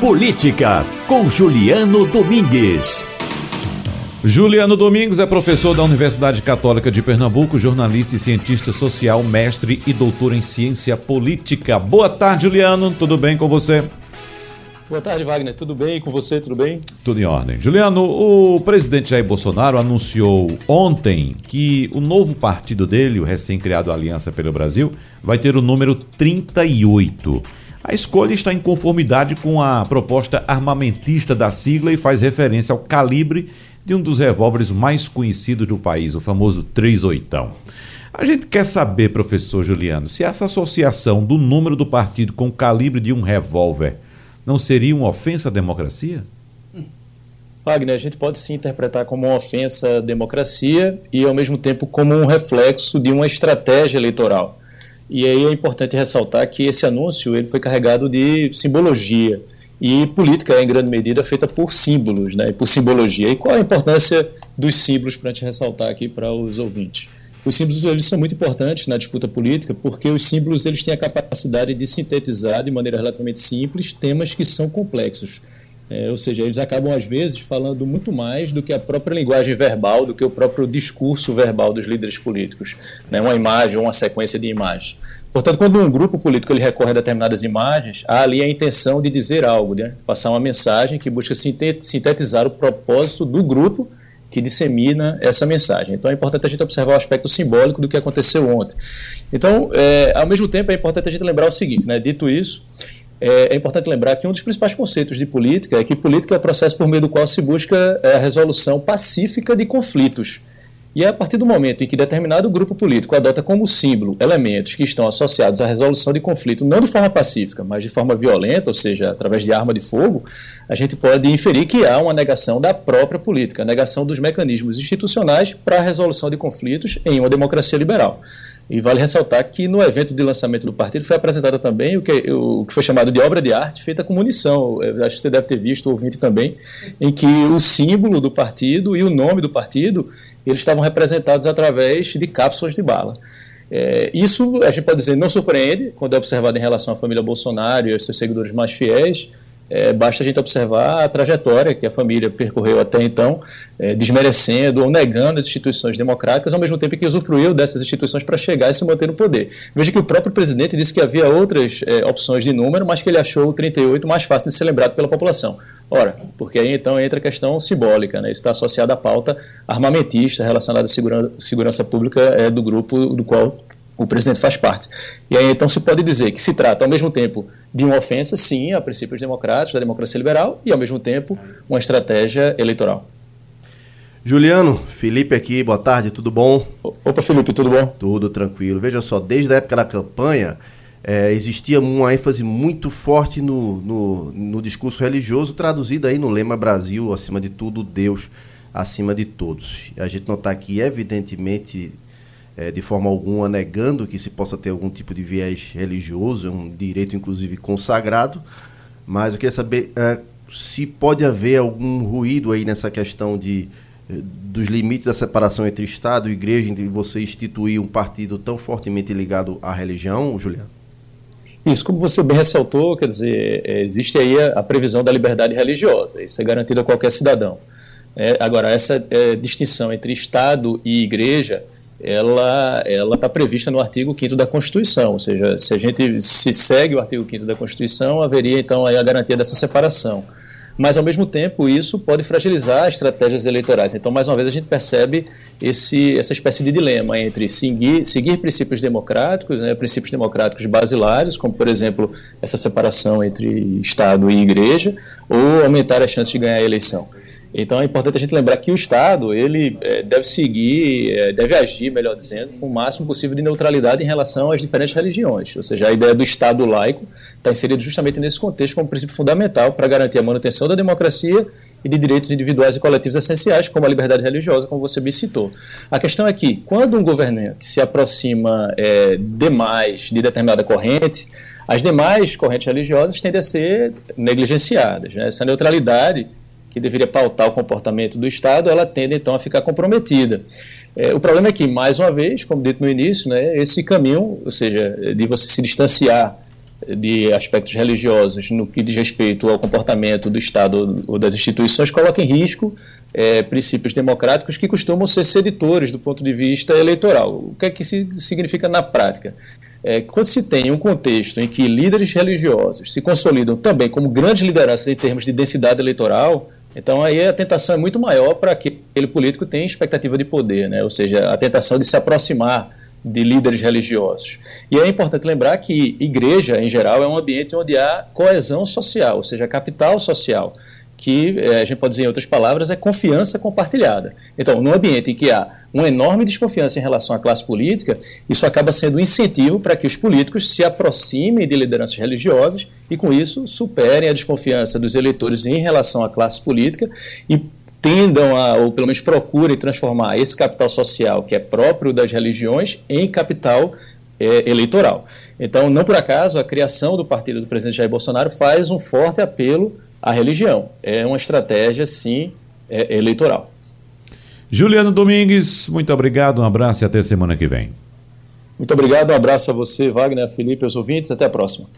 Política, com Juliano Domingues. Juliano Domingues é professor da Universidade Católica de Pernambuco, jornalista e cientista social, mestre e doutor em ciência política. Boa tarde, Juliano. Tudo bem com você? Boa tarde, Wagner. Tudo bem com você? Tudo bem? Tudo em ordem. Juliano, o presidente Jair Bolsonaro anunciou ontem que o novo partido dele, o recém-criado Aliança pelo Brasil, vai ter o número 38. A escolha está em conformidade com a proposta armamentista da sigla e faz referência ao calibre de um dos revólveres mais conhecidos do país, o famoso 38. A gente quer saber, professor Juliano, se essa associação do número do partido com o calibre de um revólver não seria uma ofensa à democracia? Wagner, a gente pode se interpretar como uma ofensa à democracia e, ao mesmo tempo, como um reflexo de uma estratégia eleitoral. E aí é importante ressaltar que esse anúncio ele foi carregado de simbologia e política é em grande medida feita por símbolos, né, por simbologia. E qual a importância dos símbolos para a gente ressaltar aqui para os ouvintes? Os símbolos eles são muito importantes na disputa política porque os símbolos eles têm a capacidade de sintetizar de maneira relativamente simples temas que são complexos. É, ou seja, eles acabam às vezes falando muito mais do que a própria linguagem verbal, do que o próprio discurso verbal dos líderes políticos, né? uma imagem ou uma sequência de imagens. Portanto, quando um grupo político ele recorre a determinadas imagens, há ali a intenção de dizer algo, né? passar uma mensagem que busca sintetizar o propósito do grupo que dissemina essa mensagem. Então é importante a gente observar o aspecto simbólico do que aconteceu ontem. Então, é, ao mesmo tempo, é importante a gente lembrar o seguinte, né? dito isso, é, é, importante lembrar que um dos principais conceitos de política é que política é o processo por meio do qual se busca é, a resolução pacífica de conflitos. E é a partir do momento em que determinado grupo político adota como símbolo elementos que estão associados à resolução de conflito, não de forma pacífica, mas de forma violenta, ou seja, através de arma de fogo, a gente pode inferir que há uma negação da própria política, a negação dos mecanismos institucionais para a resolução de conflitos em uma democracia liberal. E vale ressaltar que no evento de lançamento do partido foi apresentada também o que, o que foi chamado de obra de arte feita com munição. Eu acho que você deve ter visto, ouvinte também, em que o símbolo do partido e o nome do partido eles estavam representados através de cápsulas de bala. É, isso, a gente pode dizer, não surpreende quando é observado em relação à família Bolsonaro e aos seus seguidores mais fiéis, é, basta a gente observar a trajetória que a família percorreu até então, é, desmerecendo ou negando as instituições democráticas, ao mesmo tempo que usufruiu dessas instituições para chegar e se manter no poder. Veja que o próprio presidente disse que havia outras é, opções de número, mas que ele achou o 38 mais fácil de ser lembrado pela população. Ora, porque aí então entra a questão simbólica, né? isso está associado à pauta armamentista relacionada à segurança, pública é, do grupo do qual o presidente faz parte. E aí então se pode dizer que se trata ao mesmo tempo de uma ofensa, sim, a princípios democráticos, da democracia liberal, e ao mesmo tempo uma estratégia eleitoral. Juliano, Felipe aqui, boa tarde, tudo bom? Opa, Felipe, tudo bom? Tudo tranquilo. Veja só, desde a época da campanha, é, existia uma ênfase muito forte no, no, no discurso religioso, traduzido aí no lema Brasil, acima de tudo, Deus acima de todos. A gente não está aqui, evidentemente, é, de forma alguma negando que se possa ter algum tipo de viés religioso, é um direito inclusive consagrado, mas eu queria saber é, se pode haver algum ruído aí nessa questão de é, dos limites da separação entre Estado e Igreja, entre você instituir um partido tão fortemente ligado à religião, Juliano? Isso, como você bem ressaltou, quer dizer, é, existe aí a, a previsão da liberdade religiosa, isso é garantido a qualquer cidadão. É, agora, essa é, distinção entre Estado e Igreja, ela está prevista no artigo 5 da Constituição, ou seja, se a gente se segue o artigo 5 da Constituição, haveria então a garantia dessa separação. Mas, ao mesmo tempo, isso pode fragilizar estratégias eleitorais. Então, mais uma vez, a gente percebe esse, essa espécie de dilema entre seguir, seguir princípios democráticos, né, princípios democráticos basilares, como, por exemplo, essa separação entre Estado e Igreja, ou aumentar as chances de ganhar a eleição. Então é importante a gente lembrar que o Estado ele é, deve seguir, é, deve agir, melhor dizendo, com o máximo possível de neutralidade em relação às diferentes religiões. Ou seja, a ideia do Estado laico está inserida justamente nesse contexto como princípio fundamental para garantir a manutenção da democracia e de direitos individuais e coletivos essenciais, como a liberdade religiosa, como você bem citou. A questão é que, quando um governante se aproxima é, demais de determinada corrente, as demais correntes religiosas tendem a ser negligenciadas. Né? Essa neutralidade que deveria pautar o comportamento do Estado, ela tende então a ficar comprometida. É, o problema é que, mais uma vez, como dito no início, né, esse caminho, ou seja, de você se distanciar de aspectos religiosos no que diz respeito ao comportamento do Estado ou das instituições coloca em risco é, princípios democráticos que costumam ser seditores do ponto de vista eleitoral. O que é que isso significa na prática? É, quando se tem um contexto em que líderes religiosos se consolidam também como grandes lideranças em termos de densidade eleitoral, então aí a tentação é muito maior para que aquele político tenha expectativa de poder, né? ou seja, a tentação de se aproximar de líderes religiosos. E é importante lembrar que igreja, em geral, é um ambiente onde há coesão social, ou seja, capital social, que é, a gente pode dizer em outras palavras é confiança compartilhada. Então, num ambiente em que há uma enorme desconfiança em relação à classe política, isso acaba sendo um incentivo para que os políticos se aproximem de lideranças religiosas e, com isso, superem a desconfiança dos eleitores em relação à classe política e tendam a, ou pelo menos procurem transformar esse capital social, que é próprio das religiões, em capital é, eleitoral. Então, não por acaso, a criação do partido do presidente Jair Bolsonaro faz um forte apelo à religião. É uma estratégia, sim, é, eleitoral. Juliano Domingues, muito obrigado, um abraço e até semana que vem. Muito obrigado, um abraço a você, Wagner, Felipe, aos ouvintes, até a próxima.